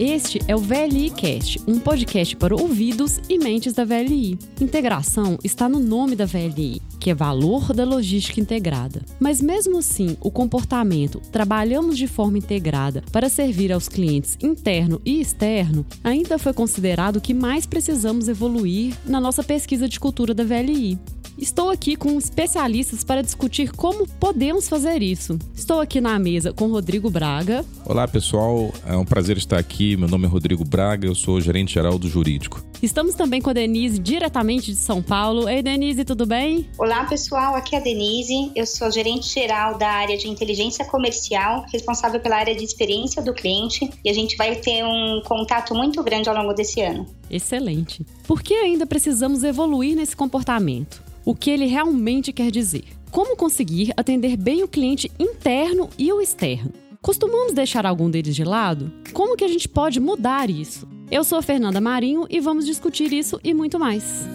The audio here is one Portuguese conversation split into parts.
Este é o VLI Cast, um podcast para ouvidos e mentes da VLI. Integração está no nome da VLI, que é Valor da Logística Integrada. Mas mesmo assim, o comportamento trabalhamos de forma integrada para servir aos clientes interno e externo ainda foi considerado o que mais precisamos evoluir na nossa pesquisa de cultura da VLI. Estou aqui com especialistas para discutir como podemos fazer isso. Estou aqui na mesa com Rodrigo Braga. Olá, pessoal. É um prazer estar aqui. Meu nome é Rodrigo Braga, eu sou gerente geral do Jurídico. Estamos também com a Denise, diretamente de São Paulo. Ei, Denise, tudo bem? Olá, pessoal. Aqui é a Denise. Eu sou gerente geral da área de inteligência comercial, responsável pela área de experiência do cliente, e a gente vai ter um contato muito grande ao longo desse ano. Excelente. Por que ainda precisamos evoluir nesse comportamento? O que ele realmente quer dizer. Como conseguir atender bem o cliente interno e o externo? Costumamos deixar algum deles de lado? Como que a gente pode mudar isso? Eu sou a Fernanda Marinho e vamos discutir isso e muito mais.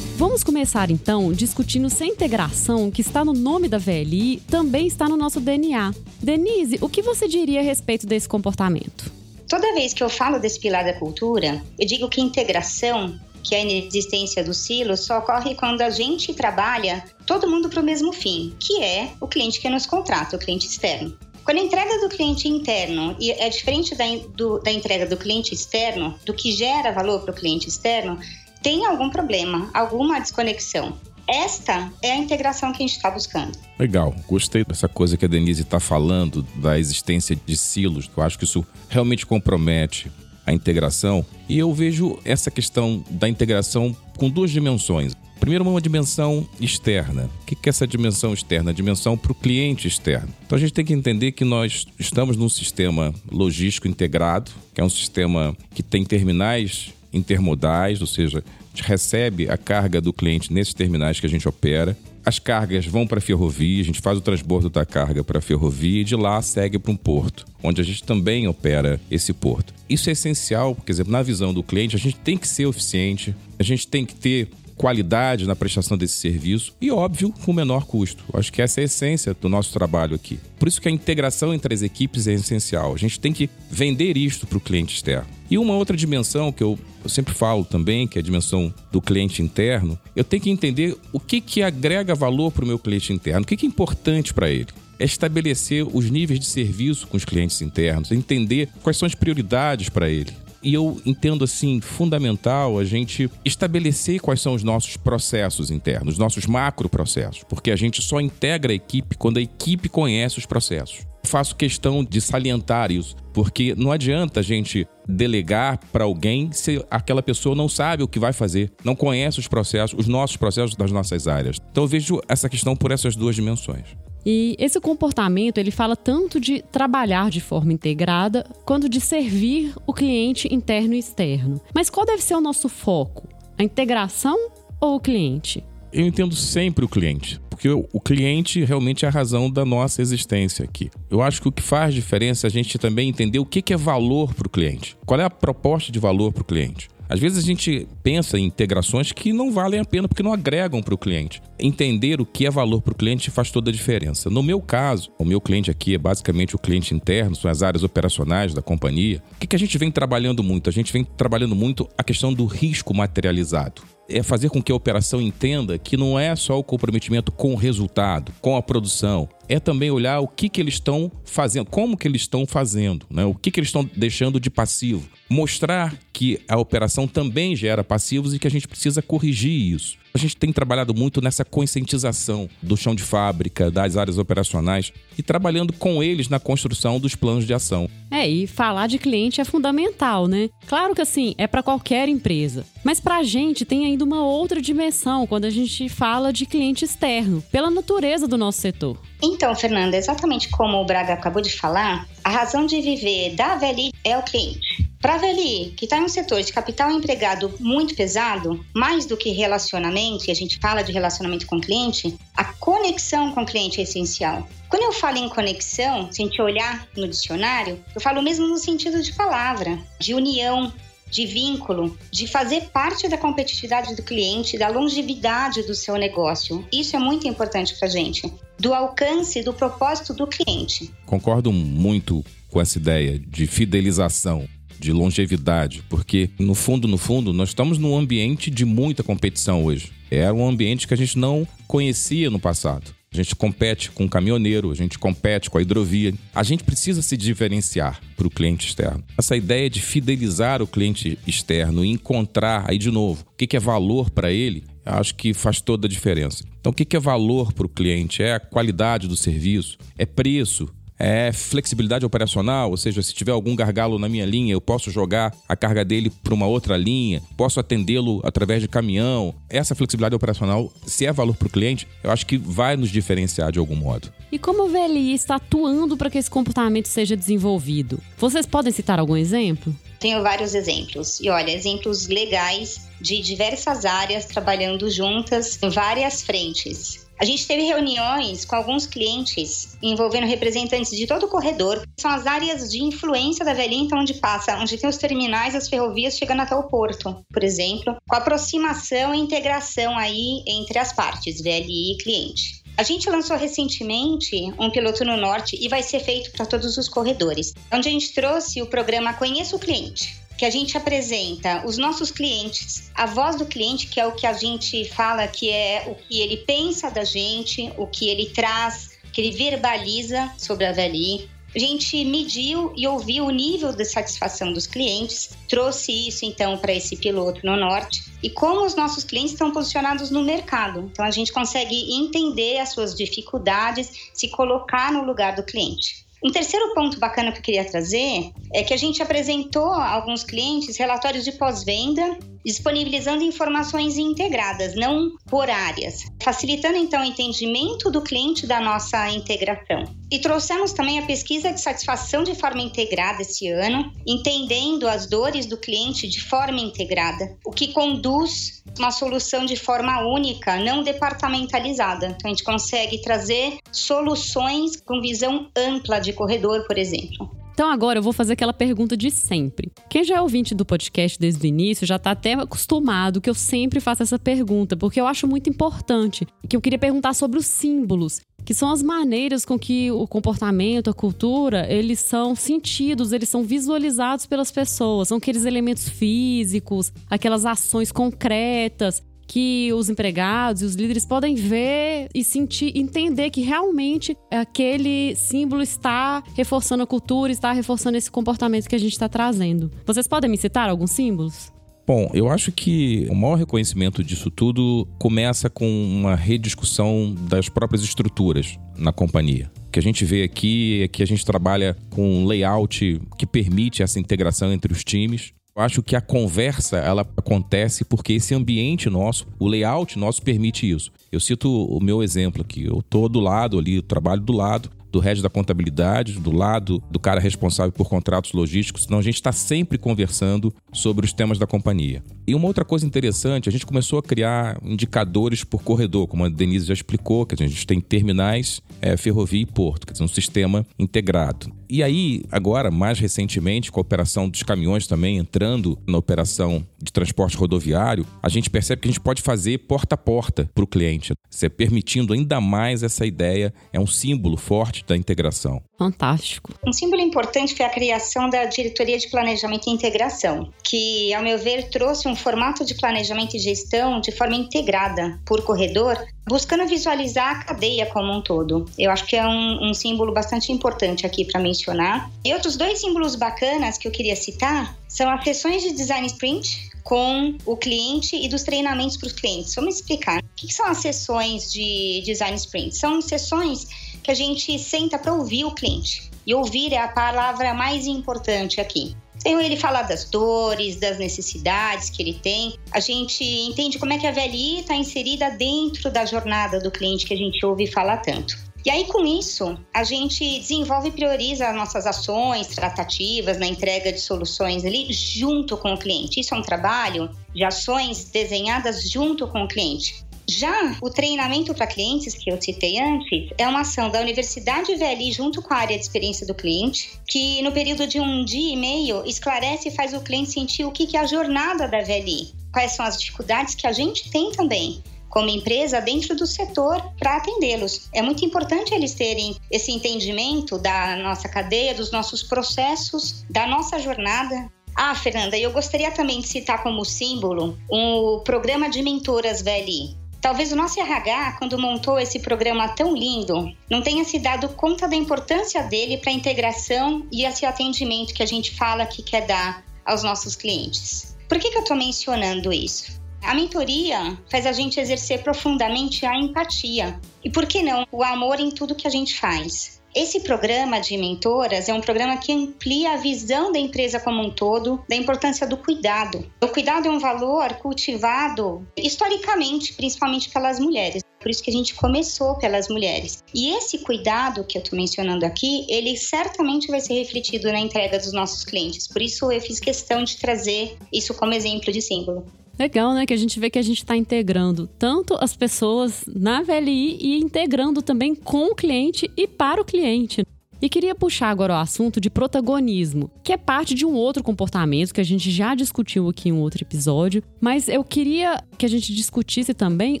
Vamos começar então discutindo se a integração que está no nome da VLI também está no nosso DNA. Denise, o que você diria a respeito desse comportamento? Toda vez que eu falo desse pilar da cultura, eu digo que integração, que é a inexistência do silo, só ocorre quando a gente trabalha todo mundo para o mesmo fim, que é o cliente que nos contrata, o cliente externo. Quando a entrega do cliente interno é diferente da, do, da entrega do cliente externo, do que gera valor para o cliente externo, tem algum problema, alguma desconexão. Esta é a integração que a gente está buscando. Legal, gostei dessa coisa que a Denise está falando, da existência de silos. Eu acho que isso realmente compromete a integração. E eu vejo essa questão da integração com duas dimensões. Primeiro, uma dimensão externa. O que é essa dimensão externa? A dimensão para o cliente externo. Então a gente tem que entender que nós estamos num sistema logístico integrado, que é um sistema que tem terminais intermodais, ou seja, recebe a carga do cliente nesses terminais que a gente opera. As cargas vão para a ferrovia, a gente faz o transbordo da carga para a ferrovia e de lá segue para um porto, onde a gente também opera esse porto. Isso é essencial, porque, exemplo, na visão do cliente, a gente tem que ser eficiente, a gente tem que ter qualidade na prestação desse serviço e, óbvio, com menor custo. Acho que essa é a essência do nosso trabalho aqui. Por isso que a integração entre as equipes é essencial. A gente tem que vender isto para o cliente externo. E uma outra dimensão que eu, eu, sempre falo também, que é a dimensão do cliente interno, eu tenho que entender o que, que agrega valor para o meu cliente interno, o que, que é importante para ele é estabelecer os níveis de serviço com os clientes internos, entender quais são as prioridades para ele. E eu entendo assim fundamental a gente estabelecer quais são os nossos processos internos, nossos macro processos, porque a gente só integra a equipe quando a equipe conhece os processos. Faço questão de salientar isso, porque não adianta a gente delegar para alguém se aquela pessoa não sabe o que vai fazer, não conhece os processos, os nossos processos das nossas áreas. Então eu vejo essa questão por essas duas dimensões. E esse comportamento, ele fala tanto de trabalhar de forma integrada, quanto de servir o cliente interno e externo. Mas qual deve ser o nosso foco? A integração ou o cliente? Eu entendo sempre o cliente, porque o cliente realmente é a razão da nossa existência aqui. Eu acho que o que faz diferença é a gente também entender o que é valor para o cliente. Qual é a proposta de valor para o cliente? Às vezes a gente pensa em integrações que não valem a pena porque não agregam para o cliente. Entender o que é valor para o cliente faz toda a diferença. No meu caso, o meu cliente aqui é basicamente o cliente interno, são as áreas operacionais da companhia. O que, a gente vem trabalhando muito? A gente vem trabalhando muito a questão do risco materializado é fazer com que a operação entenda que não é só o comprometimento com o resultado, com a produção, é também olhar o que, que eles estão fazendo, como que eles estão fazendo, né? o que, que eles estão deixando de passivo. Mostrar que a operação também gera passivos e que a gente precisa corrigir isso. A gente tem trabalhado muito nessa conscientização do chão de fábrica, das áreas operacionais e trabalhando com eles na construção dos planos de ação. É, e falar de cliente é fundamental, né? Claro que assim, é para qualquer empresa. Mas para a gente tem ainda uma outra dimensão quando a gente fala de cliente externo, pela natureza do nosso setor. Então, Fernanda, exatamente como o Braga acabou de falar, a razão de viver da VLI é o cliente. Para a VLI, que está em um setor de capital empregado muito pesado, mais do que relacionamento, e a gente fala de relacionamento com o cliente, a conexão com o cliente é essencial. Quando eu falo em conexão, se a gente olhar no dicionário, eu falo mesmo no sentido de palavra, de união, de vínculo, de fazer parte da competitividade do cliente, da longevidade do seu negócio. Isso é muito importante para a gente. Do alcance, do propósito do cliente. Concordo muito com essa ideia de fidelização de longevidade, porque no fundo, no fundo, nós estamos num ambiente de muita competição hoje. Era um ambiente que a gente não conhecia no passado. A gente compete com o caminhoneiro, a gente compete com a hidrovia. A gente precisa se diferenciar para o cliente externo. Essa ideia de fidelizar o cliente externo e encontrar, aí de novo, o que é valor para ele, acho que faz toda a diferença. Então, o que é valor para o cliente? É a qualidade do serviço? É preço? É flexibilidade operacional, ou seja, se tiver algum gargalo na minha linha, eu posso jogar a carga dele para uma outra linha, posso atendê-lo através de caminhão. Essa flexibilidade operacional, se é valor para o cliente, eu acho que vai nos diferenciar de algum modo. E como o VLI está atuando para que esse comportamento seja desenvolvido? Vocês podem citar algum exemplo? Tenho vários exemplos. E olha, exemplos legais de diversas áreas trabalhando juntas em várias frentes. A gente teve reuniões com alguns clientes envolvendo representantes de todo o corredor. São as áreas de influência da velhinha, então onde passa, onde tem os terminais, as ferrovias chegando até o porto, por exemplo, com aproximação e integração aí entre as partes, VLI e cliente. A gente lançou recentemente um piloto no norte e vai ser feito para todos os corredores, onde a gente trouxe o programa Conheça o Cliente que a gente apresenta os nossos clientes, a voz do cliente, que é o que a gente fala que é o que ele pensa da gente, o que ele traz, que ele verbaliza sobre a VLI. A gente mediu e ouviu o nível de satisfação dos clientes, trouxe isso então para esse piloto no norte e como os nossos clientes estão posicionados no mercado. Então a gente consegue entender as suas dificuldades, se colocar no lugar do cliente. Um terceiro ponto bacana que eu queria trazer é que a gente apresentou a alguns clientes relatórios de pós-venda disponibilizando informações integradas, não por áreas, facilitando então o entendimento do cliente da nossa integração. E trouxemos também a pesquisa de satisfação de forma integrada esse ano, entendendo as dores do cliente de forma integrada, o que conduz uma solução de forma única, não departamentalizada. Então a gente consegue trazer soluções com visão ampla de corredor, por exemplo. Então agora eu vou fazer aquela pergunta de sempre. Quem já é ouvinte do podcast desde o início já está até acostumado que eu sempre faço essa pergunta, porque eu acho muito importante. Que eu queria perguntar sobre os símbolos, que são as maneiras com que o comportamento, a cultura, eles são sentidos, eles são visualizados pelas pessoas. São aqueles elementos físicos, aquelas ações concretas que os empregados e os líderes podem ver e sentir, entender que realmente aquele símbolo está reforçando a cultura, está reforçando esse comportamento que a gente está trazendo. Vocês podem me citar alguns símbolos? Bom, eu acho que o maior reconhecimento disso tudo começa com uma rediscussão das próprias estruturas na companhia. O que a gente vê aqui é que a gente trabalha com um layout que permite essa integração entre os times. Eu acho que a conversa ela acontece porque esse ambiente nosso, o layout nosso permite isso. Eu cito o meu exemplo aqui. Eu tô do lado ali, trabalho do lado do head da contabilidade, do lado do cara responsável por contratos logísticos, senão a gente está sempre conversando sobre os temas da companhia. E uma outra coisa interessante, a gente começou a criar indicadores por corredor, como a Denise já explicou, que a gente tem terminais, é, ferrovia e porto, quer dizer, um sistema integrado. E aí, agora, mais recentemente, com a operação dos caminhões também entrando na operação de transporte rodoviário, a gente percebe que a gente pode fazer porta a porta para o cliente, você permitindo ainda mais essa ideia, é um símbolo forte da integração. Fantástico. Um símbolo importante foi a criação da Diretoria de Planejamento e Integração, que, ao meu ver, trouxe um formato de planejamento e gestão de forma integrada por corredor, buscando visualizar a cadeia como um todo. Eu acho que é um, um símbolo bastante importante aqui para mencionar. E outros dois símbolos bacanas que eu queria citar são as sessões de design sprint com o cliente e dos treinamentos para os clientes. Vamos explicar. O que são as sessões de design sprint? São sessões que a gente senta para ouvir o cliente. E ouvir é a palavra mais importante aqui. Sem ele falar das dores, das necessidades que ele tem, a gente entende como é que a VLI está inserida dentro da jornada do cliente que a gente ouve falar tanto. E aí, com isso, a gente desenvolve e prioriza as nossas ações, tratativas na entrega de soluções ali junto com o cliente. Isso é um trabalho de ações desenhadas junto com o cliente Já o treinamento para clientes, que eu citei antes, é uma ação da Universidade VLI junto com a área de experiência do cliente, que no período de um dia e meio esclarece e faz o cliente sentir o que é a jornada da VLI, quais são as dificuldades que a gente tem também como empresa dentro do setor para atendê-los. É muito importante eles terem esse entendimento da nossa cadeia, dos nossos processos, da nossa jornada. Ah, Fernanda, eu gostaria também de citar como símbolo o programa de mentoras VLI. Talvez o nosso RH, quando montou esse programa tão lindo, não tenha se dado conta da importância dele para a integração e esse atendimento que a gente fala que quer dar aos nossos clientes. Por que, que eu estou mencionando isso? A mentoria faz a gente exercer profundamente a empatia e, por que não, o amor em tudo que a gente faz. Esse programa de mentoras é um programa que amplia a visão da empresa como um todo, da importância do cuidado. O cuidado é um valor cultivado historicamente, principalmente pelas mulheres. Por isso que a gente começou pelas mulheres. E esse cuidado que eu estou mencionando aqui, ele certamente vai ser refletido na entrega dos nossos clientes. Por isso eu fiz questão de trazer isso como exemplo de símbolo. Legal, né? Que a gente vê que a gente está integrando tanto as pessoas na VLI e integrando também com o cliente e para o cliente. E queria puxar agora o assunto de protagonismo, que é parte de um outro comportamento que a gente já discutiu aqui em um outro episódio, mas eu queria que a gente discutisse também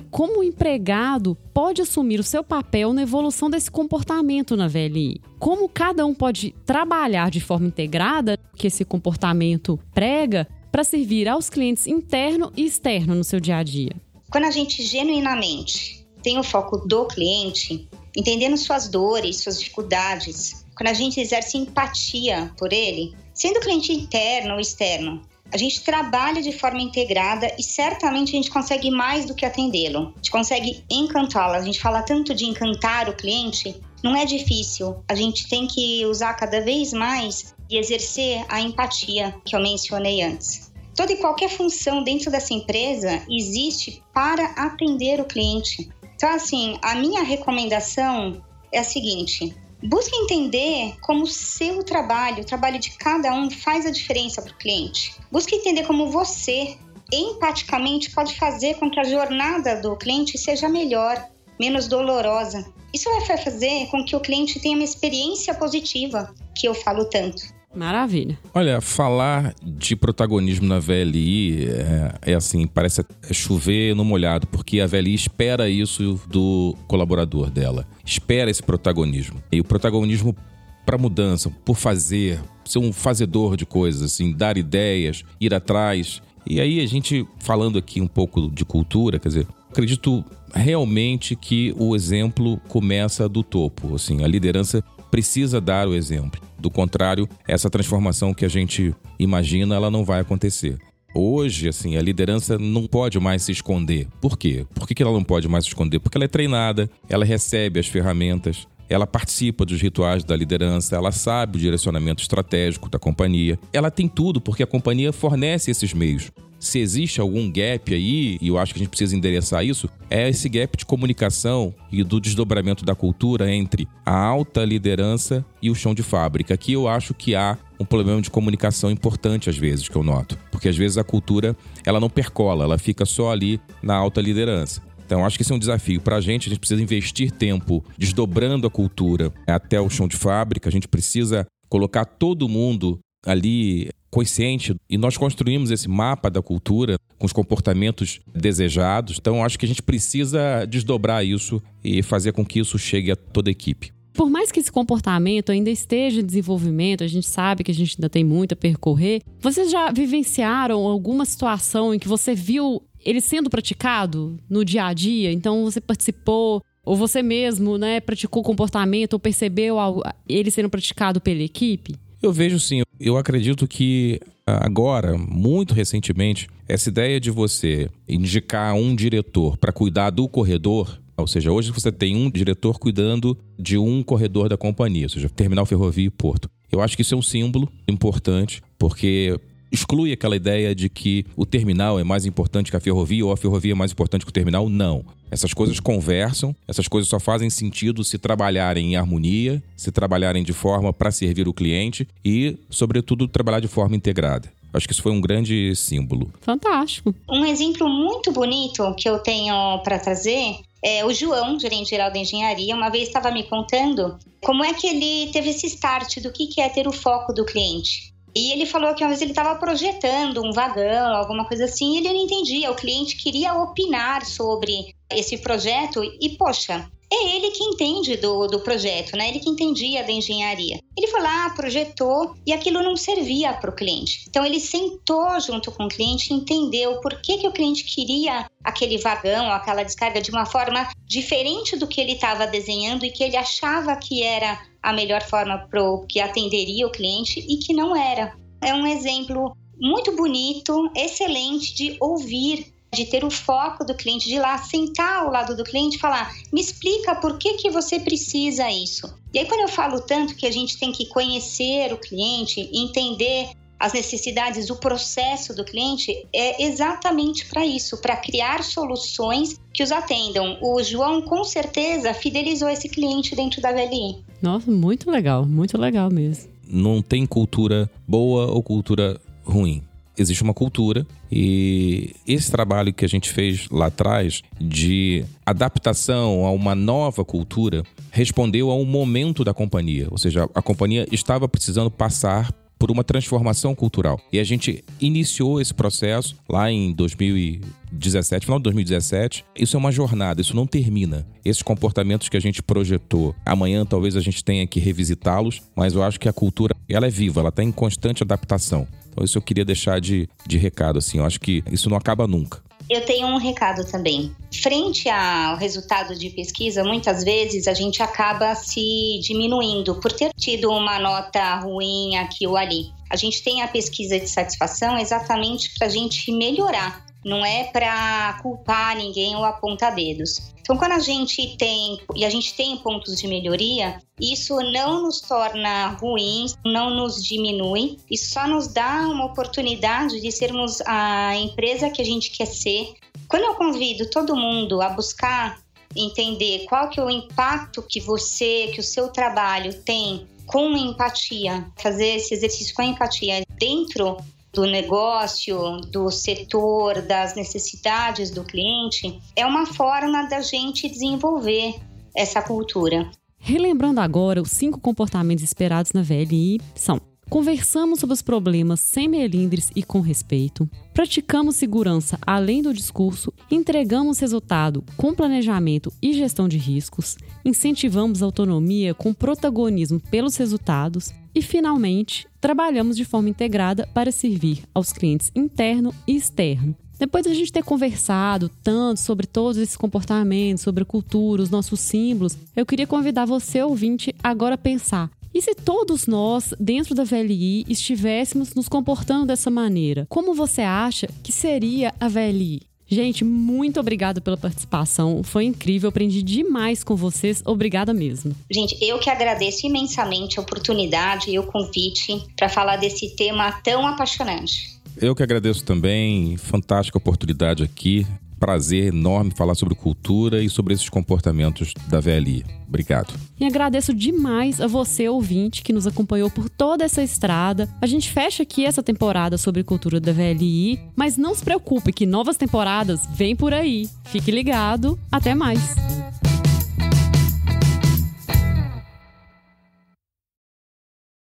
como o empregado pode assumir o seu papel na evolução desse comportamento na VLI. Como cada um pode trabalhar de forma integrada, que esse comportamento prega, para servir aos clientes interno e externo no seu dia a dia? Quando a gente genuinamente tem o foco do cliente, entendendo suas dores, suas dificuldades, quando a gente exerce empatia por ele, sendo cliente interno ou externo, a gente trabalha de forma integrada e certamente a gente consegue mais do que atendê-lo. A gente consegue encantá-lo. A gente fala tanto de encantar o cliente, não é difícil. A gente tem que usar cada vez mais e exercer a empatia que eu mencionei antes. Toda e qualquer função dentro dessa empresa existe para atender o cliente. Então, assim, a minha recomendação é a seguinte: busque entender como o seu trabalho, o trabalho de cada um, faz a diferença para o cliente. Busque entender como você, empaticamente, pode fazer com que a jornada do cliente seja melhor, menos dolorosa. Isso vai fazer com que o cliente tenha uma experiência positiva, que eu falo tanto. Maravilha. Olha, falar de protagonismo na VLI é, é, assim, parece chover no molhado, porque a VLI espera isso do colaborador dela. Espera esse protagonismo. E o protagonismo para mudança, por fazer, ser um fazedor de coisas, assim, dar ideias, ir atrás. E aí a gente falando aqui um pouco de cultura, quer dizer, acredito realmente que o exemplo começa do topo, assim, a liderança precisa dar o exemplo. Do contrário, essa transformação que a gente imagina, ela não vai acontecer. Hoje, assim, a liderança não pode mais se esconder. Por quê? Por que ela não pode mais se esconder? Porque ela é treinada, ela recebe as ferramentas, ela participa dos rituais da liderança, ela sabe o direcionamento estratégico da companhia. Ela tem tudo porque a companhia fornece esses meios se existe algum gap aí, e eu acho que a gente precisa endereçar isso, é esse gap de comunicação e do desdobramento da cultura entre a alta liderança e o chão de fábrica. Aqui eu acho que há um problema de comunicação importante às vezes que eu noto, porque às vezes a cultura ela não percola, ela fica só ali na alta liderança. Então, acho que esse é um desafio para a gente. A gente precisa investir tempo desdobrando a cultura até o chão de fábrica. A gente precisa colocar todo mundo ali consciente e nós construímos esse mapa da cultura com os comportamentos desejados. Então, acho que a gente precisa desdobrar isso e fazer com que isso chegue a toda a equipe. Por mais que esse comportamento ainda esteja em desenvolvimento, a gente sabe que a gente ainda tem muito a percorrer. Vocês já vivenciaram alguma situação em que você viu ele sendo praticado no dia a dia? Então você participou ou você mesmo, né, praticou comportamento ou percebeu ele sendo praticado pela equipe? Eu vejo sim. Eu acredito que agora, muito recentemente, essa ideia de você indicar um diretor para cuidar do corredor, ou seja, hoje você tem um diretor cuidando de um corredor da companhia, ou seja, terminal ferrovia e porto. Eu acho que isso é um símbolo importante, porque exclui aquela ideia de que o terminal é mais importante que a ferrovia ou a ferrovia é mais importante que o terminal. Não. Essas coisas conversam, essas coisas só fazem sentido se trabalharem em harmonia, se trabalharem de forma para servir o cliente e, sobretudo, trabalhar de forma integrada. Acho que isso foi um grande símbolo. Fantástico. Um exemplo muito bonito que eu tenho para trazer é, o João, gerente geral da engenharia, uma vez estava me contando como é que ele teve esse start do que, que é ter o foco do cliente. E ele falou que uma vez ele estava projetando um vagão, alguma coisa assim, e ele não entendia. O cliente queria opinar sobre esse projeto e, poxa, é ele que entende do, do projeto, né? Ele que entendia da engenharia. Ele foi lá, projetou e aquilo não servia para o cliente. Então ele sentou junto com o cliente, entendeu por que, que o cliente queria aquele vagão, aquela descarga de uma forma diferente do que ele estava desenhando e que ele achava que era a melhor forma pro que atenderia o cliente e que não era. É um exemplo muito bonito, excelente de ouvir de ter o foco do cliente, de ir lá sentar ao lado do cliente e falar: me explica por que, que você precisa isso. E aí, quando eu falo tanto que a gente tem que conhecer o cliente, entender as necessidades, o processo do cliente, é exatamente para isso, para criar soluções que os atendam. O João, com certeza, fidelizou esse cliente dentro da VLI. Nossa, muito legal, muito legal mesmo. Não tem cultura boa ou cultura ruim existe uma cultura e esse trabalho que a gente fez lá atrás de adaptação a uma nova cultura respondeu a um momento da companhia, ou seja, a companhia estava precisando passar por uma transformação cultural. E a gente iniciou esse processo lá em 2017, final de 2017. Isso é uma jornada, isso não termina. Esses comportamentos que a gente projetou, amanhã talvez a gente tenha que revisitá-los, mas eu acho que a cultura, ela é viva, ela está em constante adaptação. Então isso eu queria deixar de, de recado, assim. Eu acho que isso não acaba nunca. Eu tenho um recado também. Frente ao resultado de pesquisa, muitas vezes a gente acaba se diminuindo por ter tido uma nota ruim aqui ou ali. A gente tem a pesquisa de satisfação exatamente para a gente melhorar não é para culpar ninguém ou apontar dedos. Então, quando a gente tem e a gente tem pontos de melhoria, isso não nos torna ruins, não nos diminui, isso só nos dá uma oportunidade de sermos a empresa que a gente quer ser. Quando eu convido todo mundo a buscar entender qual que é o impacto que você, que o seu trabalho tem com empatia, fazer esse exercício com empatia dentro do negócio, do setor, das necessidades do cliente, é uma forma da gente desenvolver essa cultura. Relembrando agora, os cinco comportamentos esperados na VLI são Conversamos sobre os problemas sem melindres e com respeito. Praticamos segurança além do discurso. Entregamos resultado com planejamento e gestão de riscos. Incentivamos autonomia com protagonismo pelos resultados. E, finalmente, trabalhamos de forma integrada para servir aos clientes interno e externo. Depois de a gente ter conversado tanto sobre todos esses comportamentos, sobre a cultura, os nossos símbolos, eu queria convidar você, ouvinte, agora a pensar e se todos nós, dentro da VLI, estivéssemos nos comportando dessa maneira, como você acha que seria a VLI? Gente, muito obrigada pela participação. Foi incrível, aprendi demais com vocês. Obrigada mesmo. Gente, eu que agradeço imensamente a oportunidade e o convite para falar desse tema tão apaixonante. Eu que agradeço também, fantástica oportunidade aqui prazer enorme falar sobre cultura e sobre esses comportamentos da VLI. Obrigado. E agradeço demais a você, ouvinte, que nos acompanhou por toda essa estrada. A gente fecha aqui essa temporada sobre cultura da VLI, mas não se preocupe que novas temporadas vêm por aí. Fique ligado. Até mais.